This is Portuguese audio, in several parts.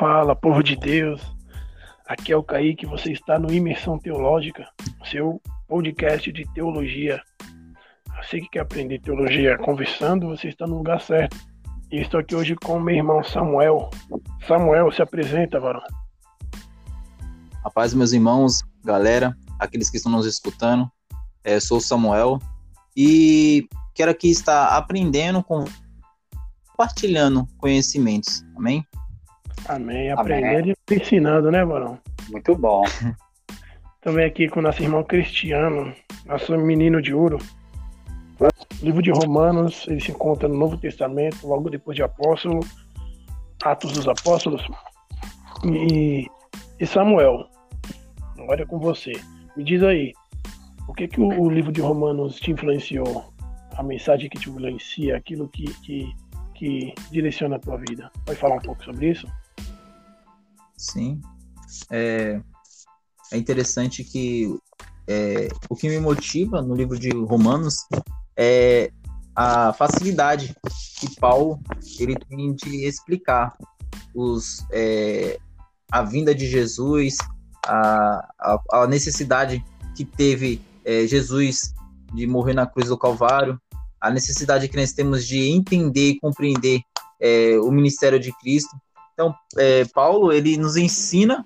Fala, povo de Deus. Aqui é o Kaique, você está no Imersão Teológica, seu podcast de teologia. Você que quer aprender teologia conversando, você está no lugar certo. E estou aqui hoje com meu irmão Samuel. Samuel, se apresenta, varão. Rapaz, meus irmãos, galera, aqueles que estão nos escutando, é, sou Samuel e quero aqui estar aprendendo, com, compartilhando conhecimentos. Amém? Amém. Aprendendo e ensinando, né, Varão? Muito bom. Também aqui com nosso irmão Cristiano, nosso menino de ouro. O livro de Romanos, ele se encontra no Novo Testamento, logo depois de Apóstolo, Atos dos Apóstolos. E, e Samuel, agora é com você. Me diz aí, o que que o, o livro de Romanos te influenciou? A mensagem que te influencia, aquilo que, que, que direciona a tua vida. Pode falar um pouco sobre isso? Sim. É, é interessante que é, o que me motiva no livro de Romanos é a facilidade que Paulo ele tem de explicar os, é, a vinda de Jesus, a, a, a necessidade que teve é, Jesus de morrer na cruz do Calvário, a necessidade que nós temos de entender e compreender é, o ministério de Cristo, então, é, Paulo, ele nos ensina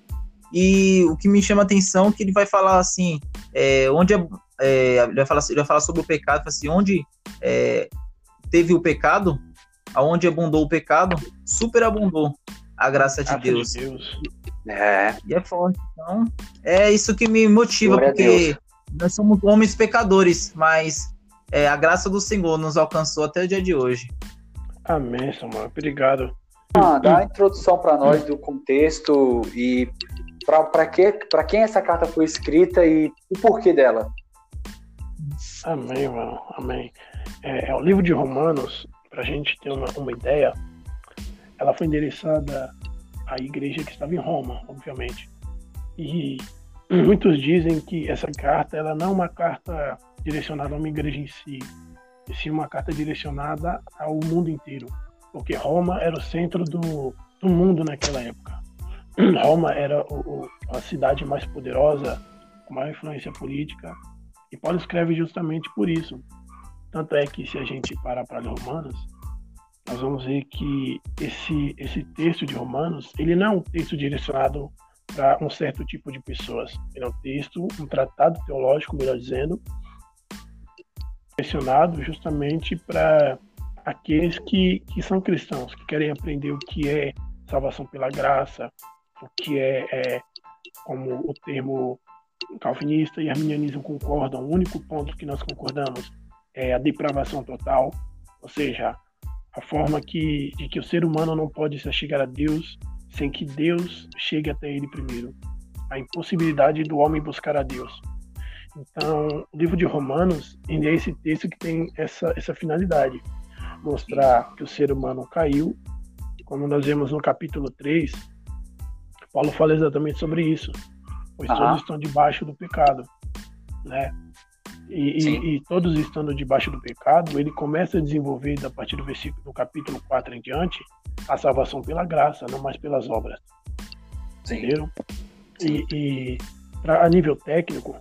e o que me chama a atenção é que ele vai falar assim, é, onde é, é, ele, vai falar, ele vai falar sobre o pecado, assim, onde é, teve o pecado, aonde abundou o pecado, superabundou a graça de, Deus. de Deus. É. E é forte. Então, é isso que me motiva, Glória porque nós somos homens pecadores, mas é, a graça do Senhor nos alcançou até o dia de hoje. Amém, Samuel. Obrigado. Ah, dá a introdução para nós do contexto e para que, quem essa carta foi escrita e o porquê dela. Amém, mano. Amém. É, é o livro de Romanos, para a gente ter uma, uma ideia, ela foi endereçada à igreja que estava em Roma, obviamente. E muitos dizem que essa carta ela não é uma carta direcionada a uma igreja em si, e sim uma carta direcionada ao mundo inteiro porque Roma era o centro do, do mundo naquela época. Roma era o, o, a cidade mais poderosa, com maior influência política, e Paulo escreve justamente por isso. Tanto é que se a gente parar para ler Romanos, nós vamos ver que esse, esse texto de Romanos, ele não é um texto direcionado para um certo tipo de pessoas. Ele é um texto, um tratado teológico, melhor dizendo, direcionado justamente para aqueles que, que são cristãos, que querem aprender o que é salvação pela graça, o que é, é como o termo calvinista e arminianismo concordam, o único ponto que nós concordamos é a depravação total, ou seja, a forma que, de que o ser humano não pode se chegar a Deus sem que Deus chegue até ele primeiro. A impossibilidade do homem buscar a Deus. Então, o livro de Romanos é esse texto que tem essa, essa finalidade mostrar que o ser humano caiu, como nós vemos no capítulo 3, Paulo fala exatamente sobre isso, pois uhum. todos estão debaixo do pecado, né? E, e, e, todos estando debaixo do pecado, ele começa a desenvolver, a partir do versículo do capítulo 4 em diante, a salvação pela graça, não mais pelas obras. Sim. Entenderam? Sim. E, e pra, a nível técnico,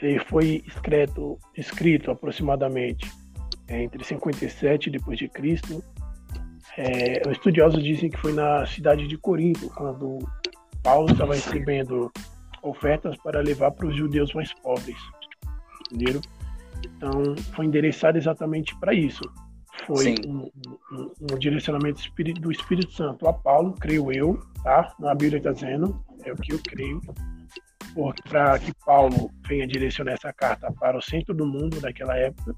ele foi escrito, escrito aproximadamente é, entre 57 depois de Cristo. É, os estudiosos dizem que foi na cidade de Corinto, quando Paulo estava recebendo ofertas para levar para os judeus mais pobres. Entenderam? Então, foi endereçado exatamente para isso. Foi um, um, um, direcionamento do Espírito Santo a Paulo, creio eu, tá? Na Bíblia está dizendo, é o que eu creio, para que Paulo venha direcionar essa carta para o centro do mundo daquela época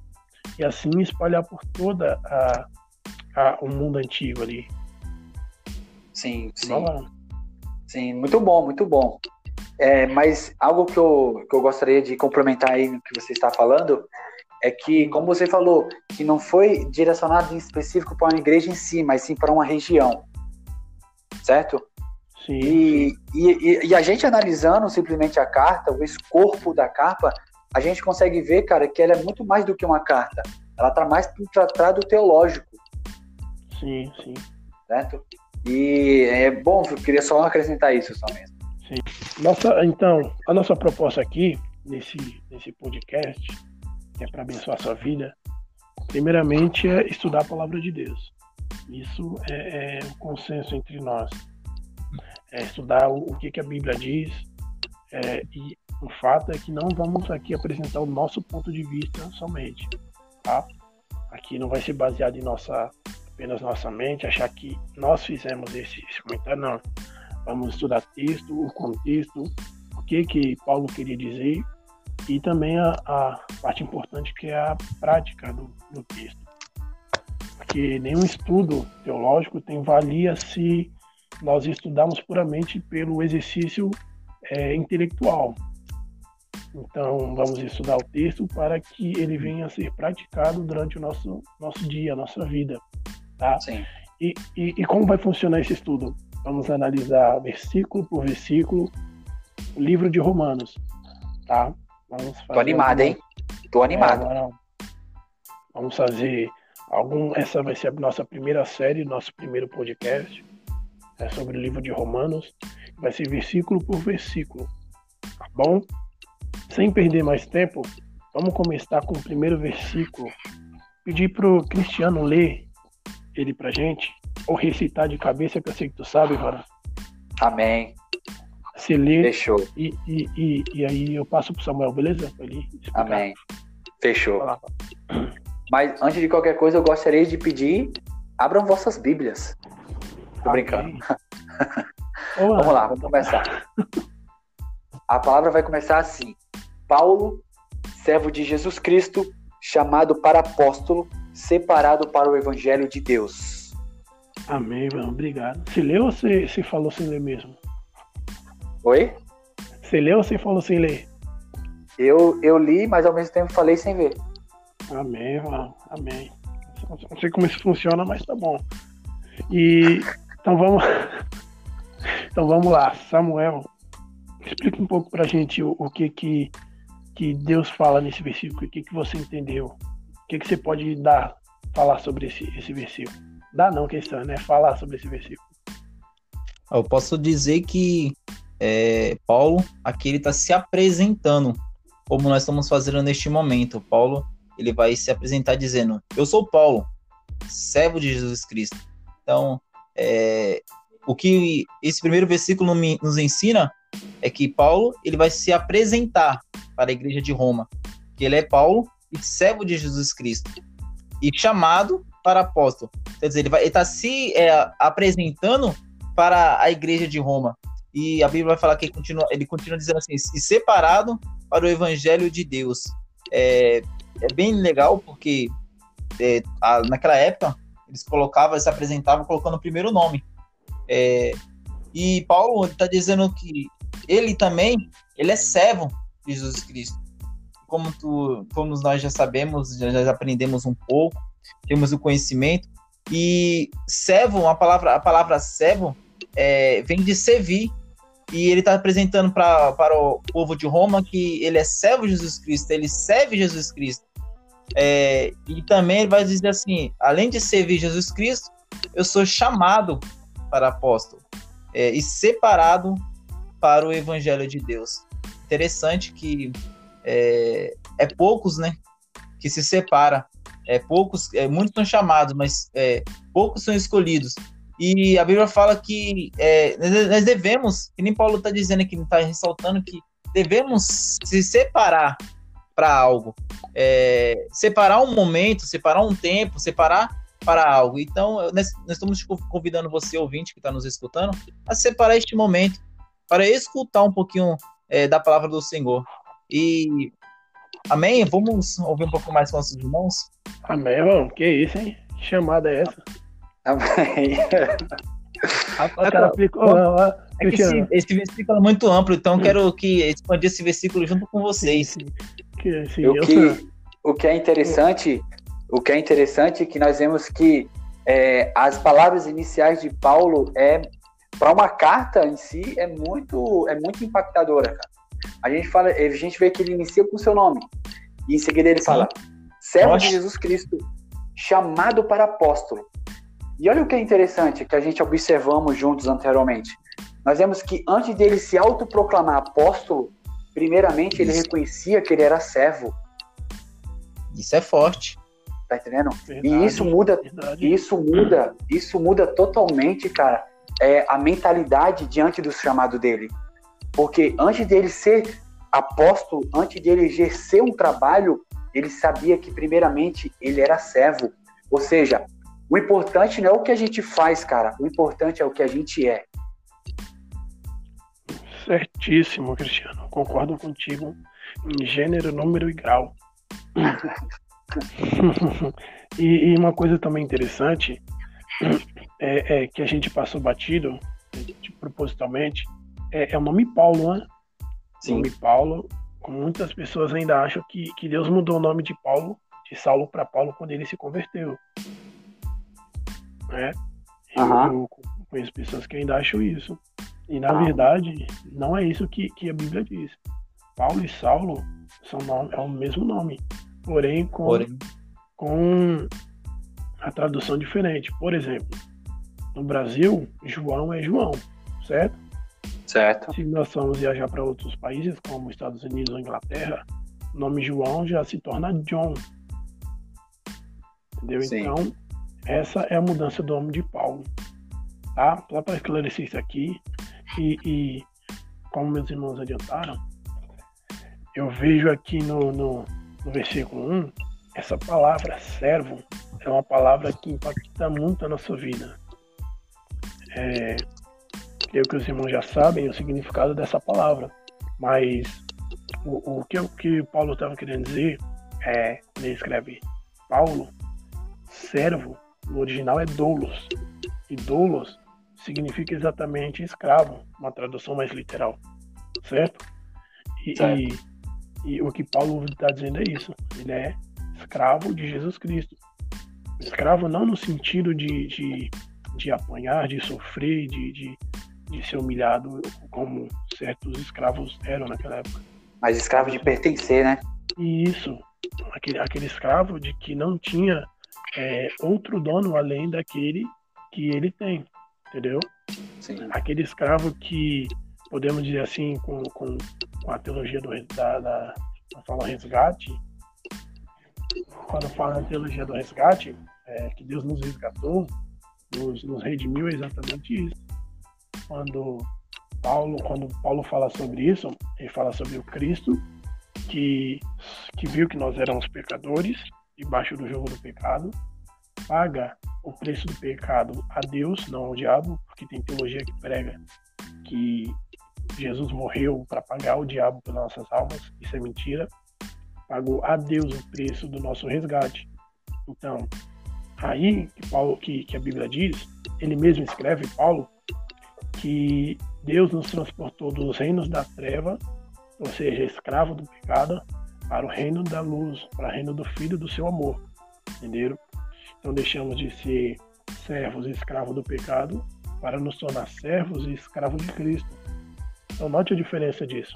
e assim espalhar por toda a, a o mundo antigo ali. Sim, sim. Sim, muito bom, muito bom. É, mas algo que eu, que eu gostaria de complementar aí no que você está falando é que, como você falou, que não foi direcionado em específico para uma igreja em si, mas sim para uma região, certo? Sim. E, e, e, a gente analisando simplesmente a carta, o escorpo da capa, a gente consegue ver, cara, que ela é muito mais do que uma carta. Ela tá mais para um tratado teológico. Sim, sim. Certo? E é bom, eu queria só acrescentar isso só mesmo. Sim. Nossa, então, a nossa proposta aqui, nesse, nesse podcast, que é para abençoar a sua vida, primeiramente é estudar a palavra de Deus. Isso é, é um consenso entre nós. É estudar o, o que, que a Bíblia diz, é, e o fato é que não vamos aqui apresentar o nosso ponto de vista somente, tá? Aqui não vai ser baseado em nossa apenas nossa mente, achar que nós fizemos esse, esse comentário, não. Vamos estudar texto, o contexto, o que que Paulo queria dizer e também a, a parte importante que é a prática do, do texto. Porque nenhum estudo teológico tem valia se nós estudarmos puramente pelo exercício é, intelectual. Então, vamos estudar o texto para que ele venha a ser praticado durante o nosso, nosso dia, a nossa vida. Tá? Sim. E, e, e como vai funcionar esse estudo? Vamos analisar versículo por versículo o livro de Romanos. Tá? Vamos fazer Tô animado, hein? Tô animado. É, vamos fazer algum. Essa vai ser a nossa primeira série, nosso primeiro podcast. É sobre o livro de Romanos. Vai ser versículo por versículo. Tá bom? Sem perder mais tempo, vamos começar com o primeiro versículo. Pedir pro Cristiano ler ele pra gente, ou recitar de cabeça, que eu sei que tu sabe, mano. Amém. Você lê. Fechou. E, e, e, e, aí eu passo pro Samuel, beleza? Ele Amém. Fechou. Mas antes de qualquer coisa, eu gostaria de pedir: abram vossas Bíblias. Tô brincando. vamos lá, vamos começar. A palavra vai começar assim: Paulo, servo de Jesus Cristo, chamado para apóstolo, separado para o Evangelho de Deus. Amém, mano. Obrigado. Você leu ou você, você falou sem ler mesmo? Oi? Você leu ou você falou sem ler? Eu, eu li, mas ao mesmo tempo falei sem ver. Amém, mano. Amém. Não sei como isso funciona, mas tá bom. E então vamos, então vamos lá, Samuel. Explica um pouco pra gente o, o que que que Deus fala nesse versículo, o que que você entendeu que, que você pode dar, falar sobre esse, esse versículo? Dá não questão, né? Falar sobre esse versículo. Eu posso dizer que é, Paulo aqui ele está se apresentando, como nós estamos fazendo neste momento. Paulo ele vai se apresentar dizendo: Eu sou Paulo, servo de Jesus Cristo. Então, é, o que esse primeiro versículo nos ensina é que Paulo ele vai se apresentar para a igreja de Roma, que ele é Paulo e servo de Jesus Cristo e chamado para apóstolo. Quer dizer, ele está se é, apresentando para a igreja de Roma. E a Bíblia vai falar que ele continua, ele continua dizendo assim, e separado para o evangelho de Deus. É, é bem legal porque é, a, naquela época eles colocavam, se apresentavam colocando o primeiro nome. É, e Paulo está dizendo que ele também, ele é servo de Jesus Cristo como, tu, como nós já sabemos, já, já aprendemos um pouco, temos o conhecimento. E servo, a palavra, a palavra servo é, vem de servir. E ele está apresentando pra, para o povo de Roma que ele é servo de Jesus Cristo, ele serve Jesus Cristo. É, e também ele vai dizer assim: além de servir Jesus Cristo, eu sou chamado para apóstolo é, e separado para o evangelho de Deus. Interessante que é, é poucos, né, que se separa. É poucos, é, muitos são chamados, mas é, poucos são escolhidos. E a Bíblia fala que é, nós devemos, que nem Paulo está dizendo aqui, está ressaltando que devemos se separar para algo, é, separar um momento, separar um tempo, separar para algo. Então, nós, nós estamos convidando você, ouvinte, que está nos escutando, a separar este momento para escutar um pouquinho é, da palavra do Senhor. E amém? Vamos ouvir um pouco mais com nossos irmãos? Amém, irmão. Que isso, hein? Que chamada é essa? Amém. Cara, é esse, esse, versículo é muito amplo, então hum. quero que expandir esse versículo junto com vocês. Sim, que, sim, o, que, o que é interessante, o que é interessante é que nós vemos que é, as palavras iniciais de Paulo é para uma carta em si é muito é muito impactadora, cara a gente fala, a gente vê que ele inicia com o seu nome. E em seguida ele fala: servo de Jesus Cristo, chamado para apóstolo. E olha o que é interessante, que a gente observamos juntos anteriormente. Nós vemos que antes dele se autoproclamar apóstolo, primeiramente ele reconhecia que ele era servo. Isso é forte. Tá entendendo? Verdade, e isso muda, verdade. isso muda, isso muda totalmente, cara, é, a mentalidade diante do chamado dele. Porque antes dele ser apóstolo, antes dele exercer um trabalho, ele sabia que primeiramente ele era servo. Ou seja, o importante não é o que a gente faz, cara. O importante é o que a gente é. Certíssimo, Cristiano. Concordo contigo em gênero, número e grau. e, e, uma coisa também interessante é, é, que a gente passou batido propositalmente é, é, o nome Paulo, né? Sim. O nome Paulo, muitas pessoas ainda acham que, que Deus mudou o nome de Paulo, de Saulo para Paulo, quando ele se converteu. Né? Uhum. Eu, eu conheço pessoas que ainda acham isso. E na ah. verdade, não é isso que, que a Bíblia diz. Paulo e Saulo são nome, é o mesmo nome porém com, porém. com a tradução diferente. Por exemplo, no Brasil, João é João, certo? Certo. Se nós formos viajar para outros países, como Estados Unidos ou Inglaterra, o nome João já se torna John. Entendeu? Sim. Então, essa é a mudança do nome de Paulo. Tá? Só para esclarecer isso aqui. E, e, como meus irmãos adiantaram, eu vejo aqui no, no, no versículo 1, essa palavra servo é uma palavra que impacta muito a nossa vida. É, creio que os irmãos já sabem o significado dessa palavra, mas o, o que, o que Paulo estava querendo dizer é, ele escreve Paulo, servo, no original é doulos, e doulos significa exatamente escravo, uma tradução mais literal, certo? E, certo. e e o que Paulo está dizendo é isso. Ele é escravo de Jesus Cristo. Escravo não no sentido de, de, de apanhar, de sofrer, de, de, de ser humilhado, como certos escravos eram naquela época. Mas escravo de pertencer, né? E isso. Aquele, aquele escravo de que não tinha é, outro dono além daquele que ele tem. Entendeu? Sim. Aquele escravo que podemos dizer assim, com, com, com a teologia do, da, da, da fala resgate, quando fala na teologia do resgate, é, que Deus nos resgatou, nos, nos redimiu, é exatamente isso. Quando Paulo, quando Paulo fala sobre isso, ele fala sobre o Cristo que, que viu que nós éramos pecadores, debaixo do jogo do pecado, paga o preço do pecado a Deus, não ao diabo, porque tem teologia que prega que Jesus morreu para pagar o diabo pelas nossas almas, isso é mentira. Pagou a Deus o preço do nosso resgate. Então, aí que, Paulo, que, que a Bíblia diz, ele mesmo escreve, Paulo, que Deus nos transportou dos reinos da treva, ou seja, escravo do pecado, para o reino da luz, para o reino do Filho do seu amor. Entenderam? Então deixamos de ser servos e escravos do pecado para nos tornar servos e escravos de Cristo. Então, note a diferença disso.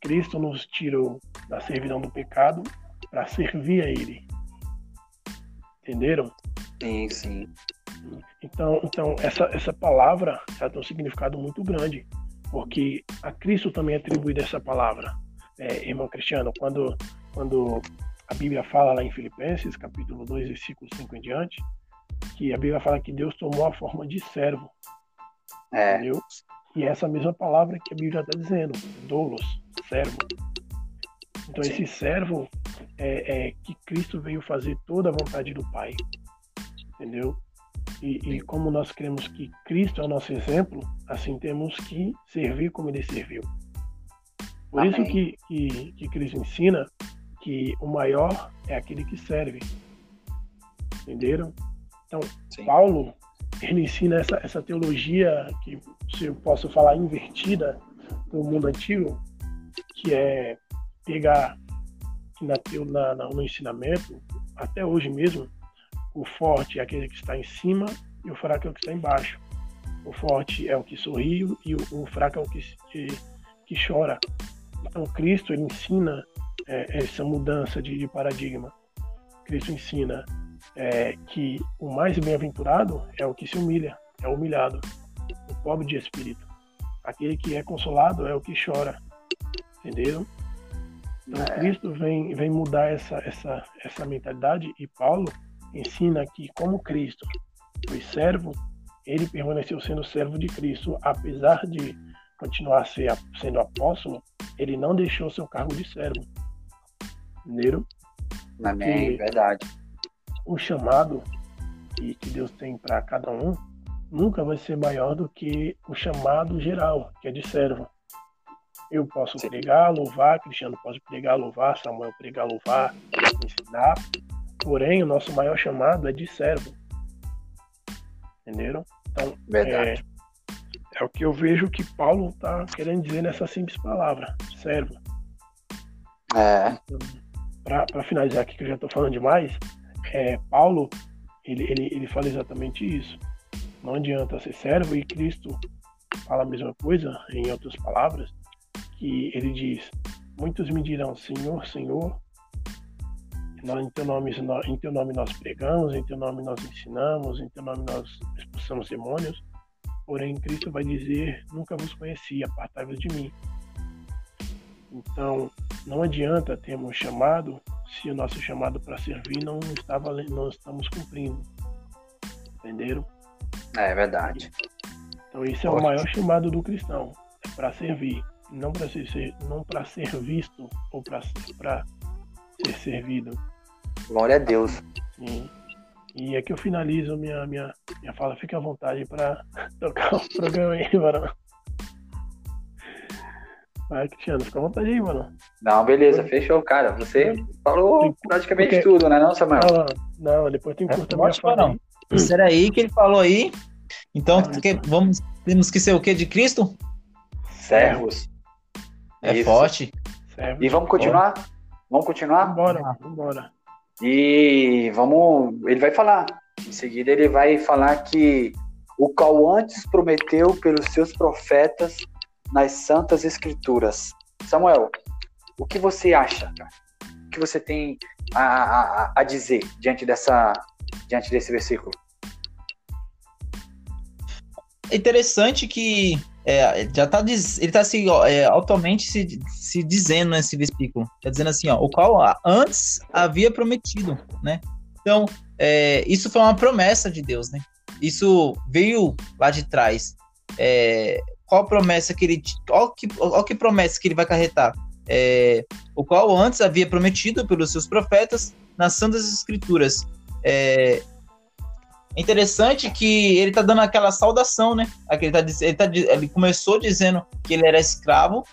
Cristo nos tirou da servidão do pecado para servir a Ele. Entenderam? Sim, sim. Então, então essa, essa palavra ela tem um significado muito grande, porque a Cristo também é atribuída essa palavra. É, irmão Cristiano, quando, quando a Bíblia fala lá em Filipenses, capítulo 2, versículo 5 em diante, que a Bíblia fala que Deus tomou a forma de servo. É. Entendeu? E é essa mesma palavra que a Bíblia está dizendo, dolos, servo. Então esse servo é, é, que Cristo veio fazer toda a vontade do Pai, entendeu? E, e, como nós cremos que Cristo é o nosso exemplo, assim temos que servir como Ele serviu. Por Amém. isso que, que, que Cristo ensina que o maior é aquele que serve. Entenderam? Então, Sim. Paulo, ele ensina essa, essa teologia que se eu posso falar, invertida do mundo antigo, que é pegar na, na, no ensinamento, até hoje mesmo, o forte é aquele que está em cima e o fraco é o que está embaixo. O forte é o que sorri e o, o fraco é o que, que, que, chora. Então, Cristo ele ensina é, essa mudança de, de paradigma. Cristo ensina é, que o mais bem-aventurado é o que se humilha, é o humilhado, o pobre de espírito. Aquele que é consolado é o que chora. Entenderam? Então. Cristo vem, vem mudar essa, essa, essa mentalidade e Paulo ensina que, como Cristo foi servo, ele permaneceu sendo servo de Cristo, apesar de continuar ser, sendo apóstolo, ele não deixou seu cargo de servo. Entenderam? Amém, verdade. O chamado que, que Deus tem para cada um nunca vai ser maior do que o chamado geral, que é de servo. Eu posso Sim. pregar, louvar, Cristiano pode pregar, louvar, Samuel pregar, louvar, ensinar. Porém, o nosso maior chamado é de servo. Entenderam? Então, Verdade. É, é o que eu vejo que Paulo está querendo dizer nessa simples palavra, servo. É. Então, Para finalizar aqui, que eu já estou falando demais, é, Paulo, ele, ele, ele fala exatamente isso. Não adianta ser servo e Cristo fala a mesma coisa, em outras palavras, que ele diz: Muitos me dirão, Senhor, Senhor, em teu, nome, em teu nome nós pregamos, em teu nome nós ensinamos, em teu nome nós expulsamos demônios. Porém, Cristo vai dizer: Nunca vos conheci, apartai-vos de mim. Então, não adianta termos chamado se o nosso chamado para servir não estava não estamos cumprindo. Entenderam? É verdade. Então, esse é o maior chamado do cristão, é para servir, não para ser não para ser visto ou para ser servido. Glória a Deus. Sim. E é que eu finalizo minha, minha, minha fala. Fique à vontade para tocar o programa aí, mano. Vai, Cristiano, fica à vontade aí, mano. Não, beleza, fechou, cara. Você falou praticamente Porque... tudo, né, não, Samuel? Não, não depois tem curta é, minha fala. Não. Isso era aí que ele falou aí. Então, ah, que, vamos, temos que ser o que de Cristo? Servos. É Isso. forte. Servos. E vamos continuar? Vamos continuar? Vambora, vambora. E vamos. Ele vai falar. Em seguida, ele vai falar que o qual antes prometeu pelos seus profetas nas Santas Escrituras. Samuel, o que você acha, cara? O que você tem a, a, a dizer diante, dessa, diante desse versículo? É interessante que é, já tá ele está se, é, atualmente se, se dizendo nesse versículo, está dizendo assim, ó, o qual antes havia prometido, né? Então, é, isso foi uma promessa de Deus, né? Isso veio lá de trás. É, qual promessa que ele, ó que, ó que promessa que ele vai carretar? É, o qual antes havia prometido pelos seus profetas nas santas escrituras. É, interessante que ele tá dando aquela saudação, né? Ele, tá, ele, tá, ele começou dizendo que ele era escravo,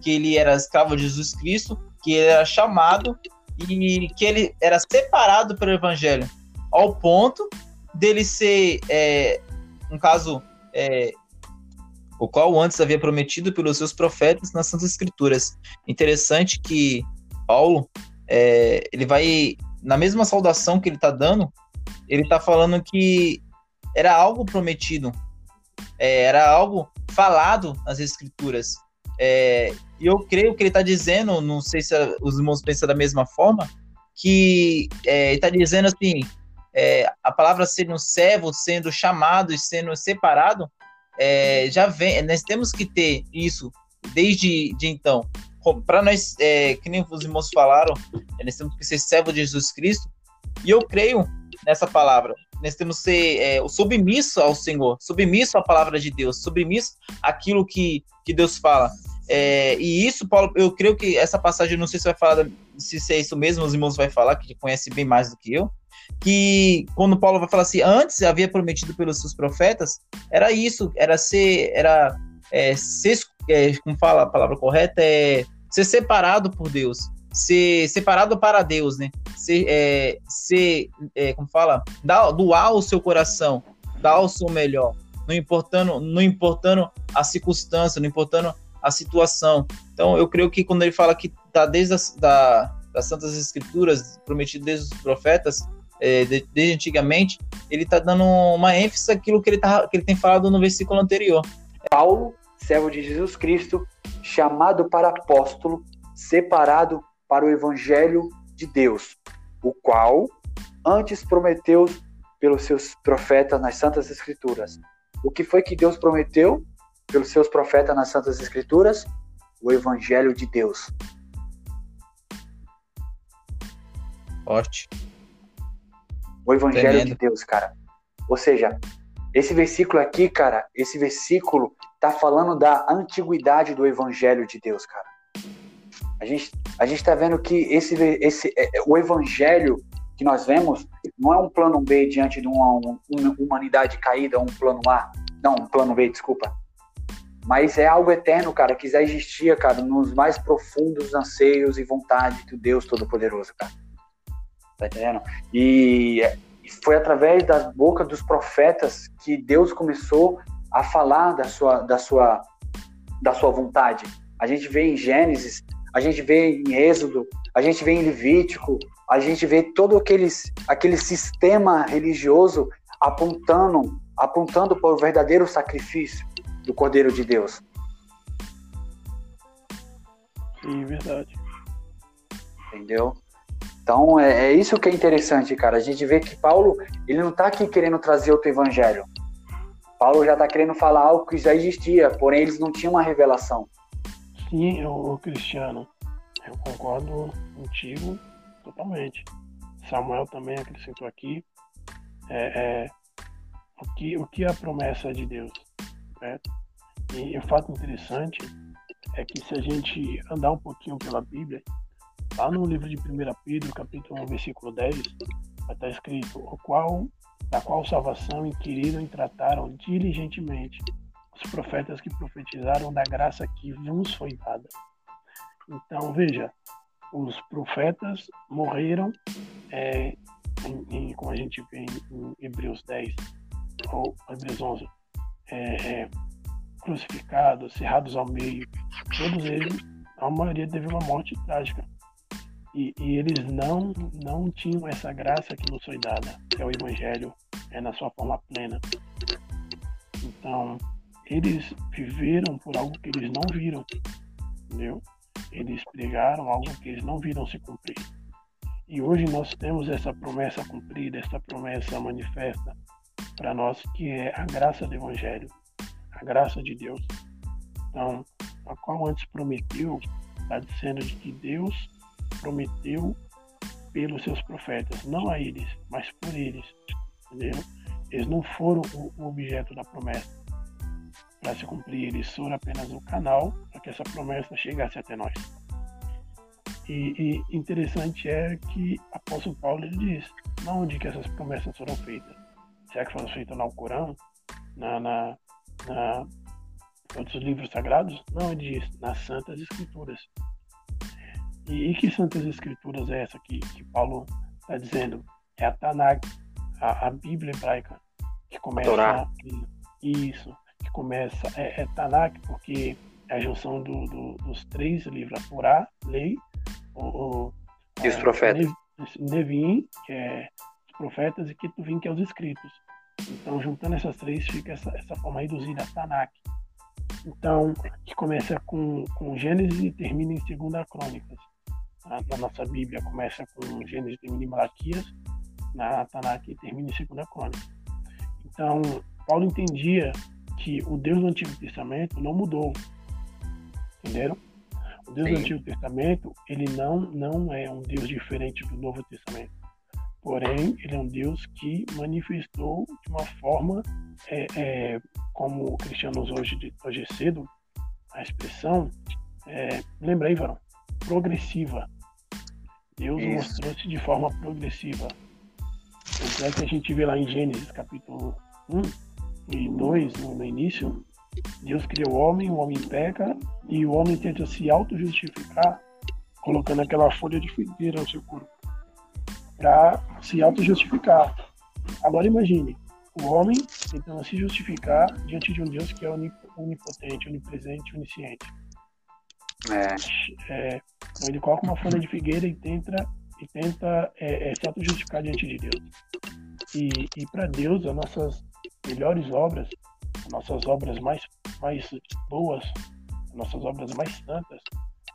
que ele era escravo de Jesus Cristo, que ele era chamado e que ele era separado pelo Evangelho, ao ponto dele ser, é, um caso, é, o qual antes havia prometido pelos seus profetas nas Santas Escrituras. Interessante que Paulo, é, ele vai, na mesma saudação que ele está dando, ele está falando que era algo prometido, é, era algo falado nas escrituras. É, e eu creio que ele está dizendo, não sei se os irmãos pensam da mesma forma, que é, ele está dizendo assim, é, a palavra sendo servo, sendo chamado e sendo separado, é, já vem, nós temos que ter isso desde de então. Para nós, é, que nem os irmãos falaram, nós temos que ser servo de Jesus Cristo, e eu creio nessa palavra. Nós temos que ser é, submisso ao Senhor, submisso à palavra de Deus, submisso àquilo que, que Deus fala. É, e isso, Paulo, eu creio que essa passagem, não sei se vai falar, se é isso mesmo, os irmãos vai falar, que conhece bem mais do que eu, que quando Paulo vai falar assim, antes havia prometido pelos seus profetas, era isso, era ser, era é, ser, é, como fala a palavra correta, é ser separado por Deus ser separado para Deus, né? Ser, é, ser é, como fala, dar, doar o seu coração, dar o seu melhor, não importando, não importando a circunstância, não importando a situação. Então, eu creio que quando ele fala que está desde as, da, das Santas Escrituras, prometido desde os profetas, é, de, desde antigamente, ele está dando uma ênfase àquilo que ele, tá, que ele tem falado no versículo anterior. Paulo, servo de Jesus Cristo, chamado para apóstolo, separado para o Evangelho de Deus, o qual antes prometeu pelos seus profetas nas Santas Escrituras. O que foi que Deus prometeu pelos seus profetas nas Santas Escrituras? O Evangelho de Deus. Forte. O Evangelho Tremendo. de Deus, cara. Ou seja, esse versículo aqui, cara, esse versículo tá falando da antiguidade do Evangelho de Deus, cara. A gente, a gente tá vendo que esse, esse, é, é, o Evangelho que nós vemos não é um plano B diante de uma, uma humanidade caída, um plano A. Não, um plano B, desculpa. Mas é algo eterno, cara, que já existia, cara, nos mais profundos anseios e vontade do Deus Todo-Poderoso, cara. Tá entendendo? E foi através da boca dos profetas que Deus começou a falar da sua, da sua, da sua vontade. A gente vê em Gênesis, a gente vê em Êxodo, a gente vê em Levítico, a gente vê todo aqueles, aquele sistema religioso apontando, apontando para o verdadeiro sacrifício do Cordeiro de Deus. Sim, verdade. Entendeu? Então é, é, isso que é interessante, cara. A gente vê que Paulo ele não está aqui querendo trazer outro evangelho. Paulo já está querendo falar algo que já existia, porém eles não tinham uma revelação. Sim, o Cristiano, eu concordo contigo totalmente. Samuel também acrescentou aqui é, é, o, que, o que é a promessa de Deus. E o fato interessante é que se a gente andar um pouquinho pela Bíblia, lá no livro de 1 Pedro, capítulo 1, versículo 10, vai estar escrito, o qual, da qual salvação inquiriram e trataram diligentemente os profetas que profetizaram da graça que vos foi dada. Então, veja, os profetas morreram, é, em, em, como a gente vê em, em Hebreus 10 ou Hebreus 11, é, é, crucificados, cerrados ao meio, todos eles, a maioria teve uma morte trágica. E, e, eles não, não tinham essa graça que nos foi dada, que é o Evangelho, é na sua forma plena. Então, eles viveram por algo que eles não viram, entendeu? Eles pregaram algo que eles não viram se cumprir. E hoje nós temos essa promessa cumprida, essa promessa manifesta para nós, que é a graça do Evangelho, a graça de Deus. Então, a qual antes prometeu, está dizendo de que Deus prometeu pelos seus profetas, não a eles, mas por eles, entendeu? Eles não foram o objeto da promessa para se cumprir, eles foram apenas o canal para que essa promessa chegasse até nós. E, e interessante é que apóstolo Paulo ele diz, não onde que essas promessas foram feitas. Será que foram feitas no Alcorão? Na, na, na outros livros sagrados? Não, ele diz, nas Santas Escrituras. E, e que Santas Escrituras é essa que, que Paulo está dizendo? É a Tanakh, a, a Bíblia hebraica, que começa... Torá. Isso, começa... É, é Tanakh porque é a junção do, do, dos três livros, a Torá, Lei, o, e os é, profetas. Nevim, que é os profetas, e Ketuvim, que é os escritos. Então, juntando essas três, fica essa, essa forma reduzida, a Tanakh. Então, que começa com, com Gênesis e termina em Segunda Crônicas. Na, na, nossa Bíblia começa com Gênesis e termina em Malaquias, na Tanakh termina em Segunda Crônica. Então, Paulo entendia que o Deus do Antigo Testamento não mudou. Entenderam? O Deus Sim. do Antigo Testamento, ele não, não é um Deus diferente do Novo Testamento. Porém, ele é um Deus que manifestou de uma forma, é, é, como o Cristiano usou hoje, hoje cedo, a expressão, é, lembra aí, Varão? Progressiva. Deus mostrou-se de forma progressiva. Tanto é que a gente vê lá em Gênesis capítulo 1 e 2, no, no início, Deus cria o homem, o homem peca e o homem tenta se auto-justificar colocando aquela folha de figueira no seu corpo para se auto-justificar. Agora imagine, o homem tentando se justificar diante de um Deus que é onipotente, onipresente, onisciente. É. É, então ele coloca uma folha de figueira e tenta, e tenta é, é se auto-justificar diante de Deus. E, e para Deus, as nossas melhores obras, as nossas obras mais, mais boas, as nossas obras mais santas,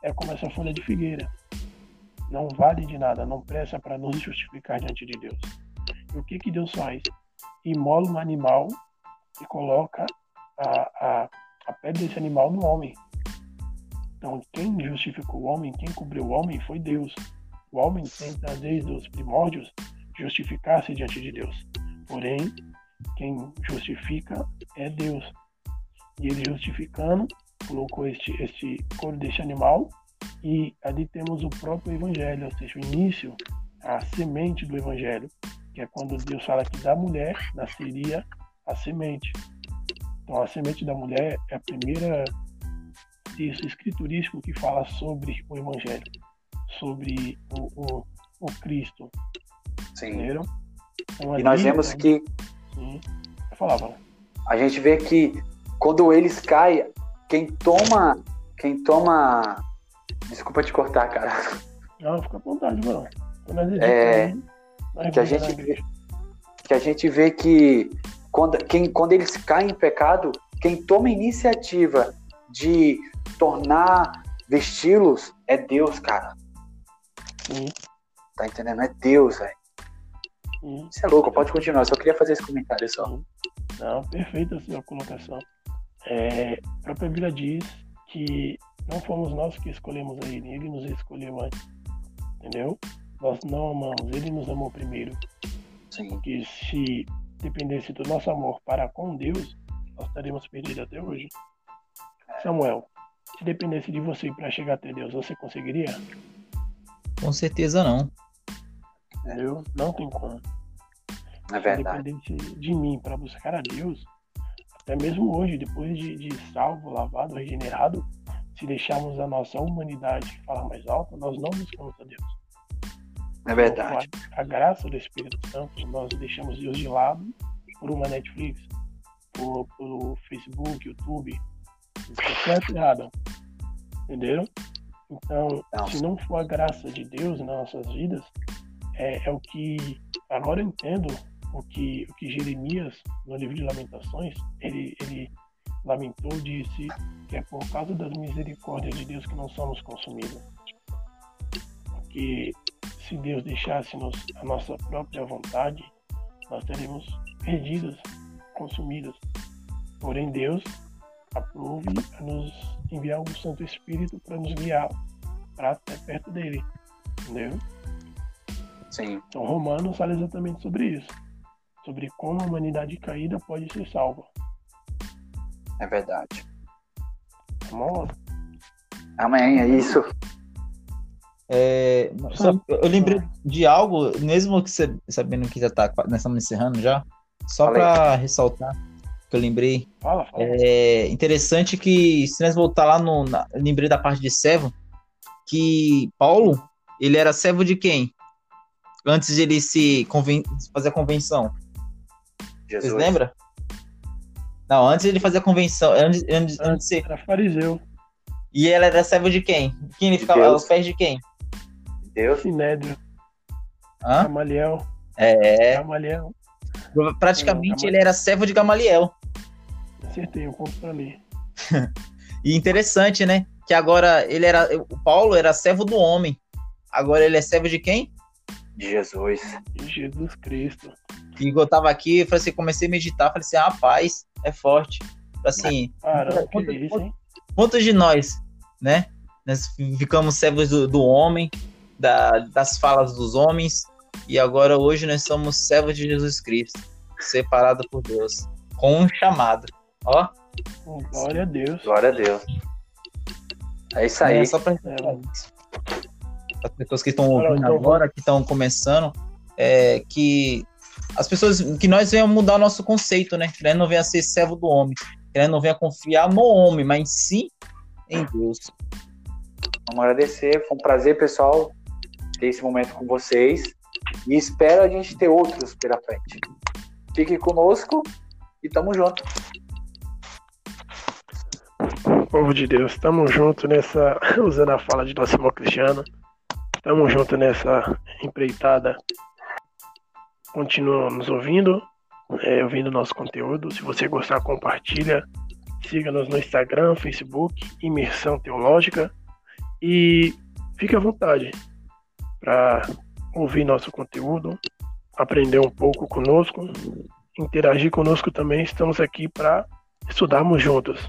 é como essa folha de figueira. não vale de nada, não presta para nos justificar diante de Deus. E o que, que Deus faz? Imola um animal e coloca a, a, a pele desse animal no homem. Então, quem justificou o homem, quem cobriu o homem foi Deus. O homem tenta, desde os primórdios, justificar-se diante de Deus. Porém, quem justifica é Deus. E ele justificando, colocou este, este corpo deste animal e ali temos o próprio evangelho, ou seja, o início, a semente do evangelho, que é quando Deus fala que da mulher nasceria a semente. Então, a semente da mulher é a primeira texto escriturístico que fala sobre o evangelho, sobre o, o, o Cristo. Sim. Entenderam? Então, e nós vemos que. Eu falava. A gente vê que quando eles caem, quem toma. Quem toma. Desculpa te cortar, cara. Não, fica à vontade, mano. É, que a gente vê, que a gente vê que quando, quem, quando eles caem em pecado, quem toma iniciativa de tornar vesti-los é Deus, cara. Sim. Tá entendendo? É Deus, velho. Você é louco, pode continuar. Só queria fazer esse comentário só. Não, perfeita a sua colocação. É, a própria Bíblia diz que não fomos nós que escolhemos a ele, ele nos escolheu antes. Entendeu? Nós não amamos, ele nos amou primeiro. Sim. Porque se dependesse do nosso amor para com Deus, nós estaríamos perdidos até hoje. Samuel, se dependesse de você para chegar até Deus, você conseguiria? Com certeza não. Entendeu? Não tem como. É verdade. Se dependesse de mim para buscar a Deus, até mesmo hoje, depois de, de salvo, lavado, regenerado, se deixarmos a nossa humanidade falar mais alto, nós não buscamos a Deus. É verdade. A, a, graça do Espírito Santo, nós deixamos Deus de lado por uma Netflix, por, por Facebook, YouTube. É certo errado. Entenderam? Então, não. se não for a graça de Deus nas nossas vidas, é, é o que agora eu entendo o que, o que Jeremias, no livro de Lamentações, ele, ele lamentou, disse que é por causa das misericórdias de Deus que não somos consumidos. Porque se Deus deixasse-nos a nossa própria vontade, nós teríamos perdidos, consumidos. Porém, Deus aprove a nos enviar o Santo Espírito para nos guiar para até perto dele. Entendeu? Sim. Então, Romanos fala exatamente sobre isso sobre como a humanidade caída pode ser salva. É verdade. Vamos Amém, é isso. É, só, eu lembrei de algo, mesmo que você sabendo que já tá, nós estamos encerrando já, só para ressaltar que eu lembrei. Fala, fala. É interessante que se nós voltar lá no. Na, lembrei da parte de servo, que Paulo, ele era servo de quem? Antes de ele se conven fazer a convenção. Jesus. Vocês lembram? Não, antes ele fazia a convenção. Antes, antes, antes de ser. Era fariseu. E ela era servo de quem? Quem ele ficava Deus. aos pés de quem? Deus. Sinédrio. Hã? Gamaliel. É. Gamaliel. Praticamente ele era servo de Gamaliel. Acertei, eu ponto pra mim. e interessante, né? Que agora ele era. O Paulo era servo do homem. Agora ele é servo de quem? De Jesus. De Jesus Cristo. E eu tava aqui, eu falei assim, comecei a meditar, falei assim, rapaz, é forte. Assim, Caramba, quantos, isso, quantos de nós, né? Nós ficamos servos do, do homem, da, das falas dos homens, e agora hoje nós somos servos de Jesus Cristo, separado por Deus, com um chamado. Ó. Glória a Deus. Glória a Deus. É isso aí. É, só pra... É. As pessoas que estão ouvindo agora, que estão começando, é, que as pessoas que nós venhamos mudar o nosso conceito, né? Que nós não venha ser servo do homem, que nós não venha confiar no homem, mas sim em Deus. Vamos agradecer, foi um prazer, pessoal, ter esse momento com vocês e espero a gente ter outros pela frente. Fique conosco e tamo junto. Povo de Deus, tamo junto nessa, usando a fala de nosso irmão Cristiano, tamo junto nessa empreitada continua nos ouvindo, é, ouvindo nosso conteúdo. Se você gostar, compartilha. Siga-nos no Instagram, Facebook, Imersão Teológica. E fique à vontade. para ouvir nosso conteúdo, aprender um pouco conosco, interagir conosco também. Estamos aqui para estudarmos juntos.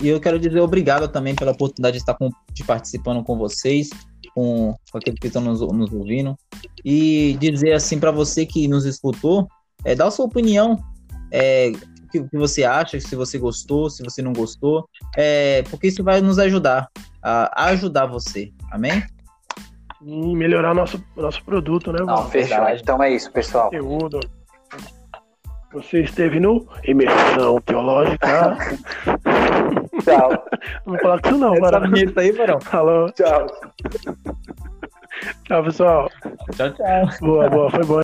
E eu, eu, quero dizer obrigado também pela oportunidade de estar com, de participando com vocês, com, com aqueles que estão nos, nos ouvindo, e dizer assim para você que nos escutou, é, dá a sua opinião, é, o que, que, você acha, se você gostou, se você não gostou, é, porque isso vai nos ajudar a, a ajudar você, amém? E melhorar nosso, nosso produto, né? Não, fechou. Então é isso, pessoal. Conteúdo. Você esteve no Imersão Teológica. Tchau. Não falar com isso não, Essa bonita aí, Barão. Falou. Tchau. Tchau, pessoal. Tchau, tchau. Boa, boa. Foi bom.